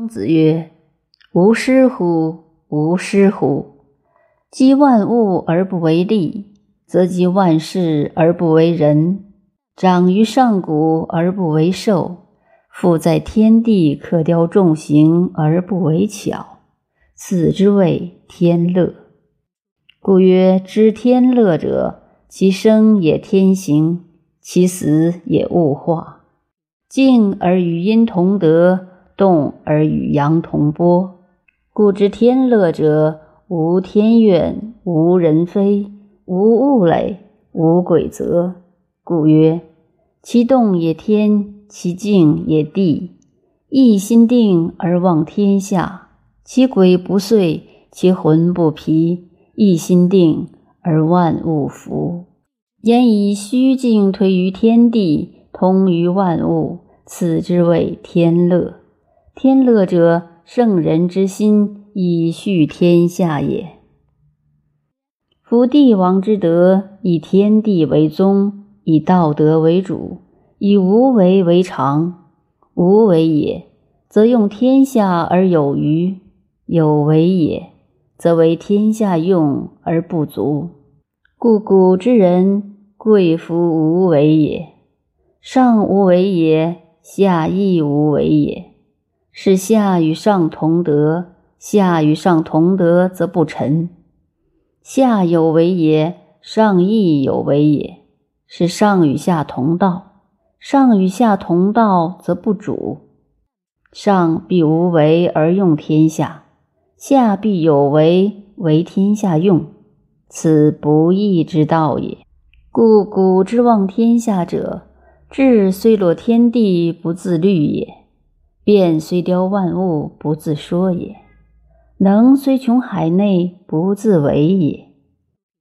孔子曰：“吾师乎！吾师乎！积万物而不为利，则积万事而不为人。长于上古而不为寿，复在天地可雕众形而不为巧，此之谓天乐。故曰：知天乐者，其生也天行，其死也物化。静而与阴同德。”动而与阳同波，故知天乐者，无天怨，无人非，无物累，无鬼则。故曰：其动也天，其静也地。一心定而望天下，其鬼不遂，其魂不疲。一心定而万物服。言以虚静推于天地，通于万物，此之谓天乐。天乐者，圣人之心以续天下也。夫帝王之德，以天地为宗，以道德为主，以无为为常。无为也，则用天下而有余；有为也，则为天下用而不足。故古之人贵夫无为也，上无为也，下亦无为也。是下与上同德，下与上同德则不臣；下有为也，上亦有为也。是上与下同道，上与下同道则不主。上必无为而用天下，下必有为为天下用，此不义之道也。故古之望天下者，志虽落天地，不自律也。变虽雕万物，不自说也；能虽穷海内，不自为也。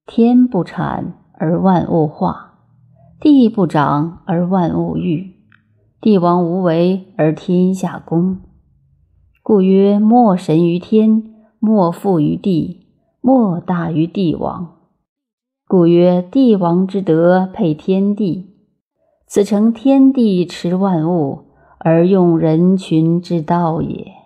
天不产而万物化，地不长而万物育。帝王无为而天下公。故曰：莫神于天，莫富于地，莫大于帝王。故曰：帝王之德配天地，此诚天地持万物。而用人群之道也。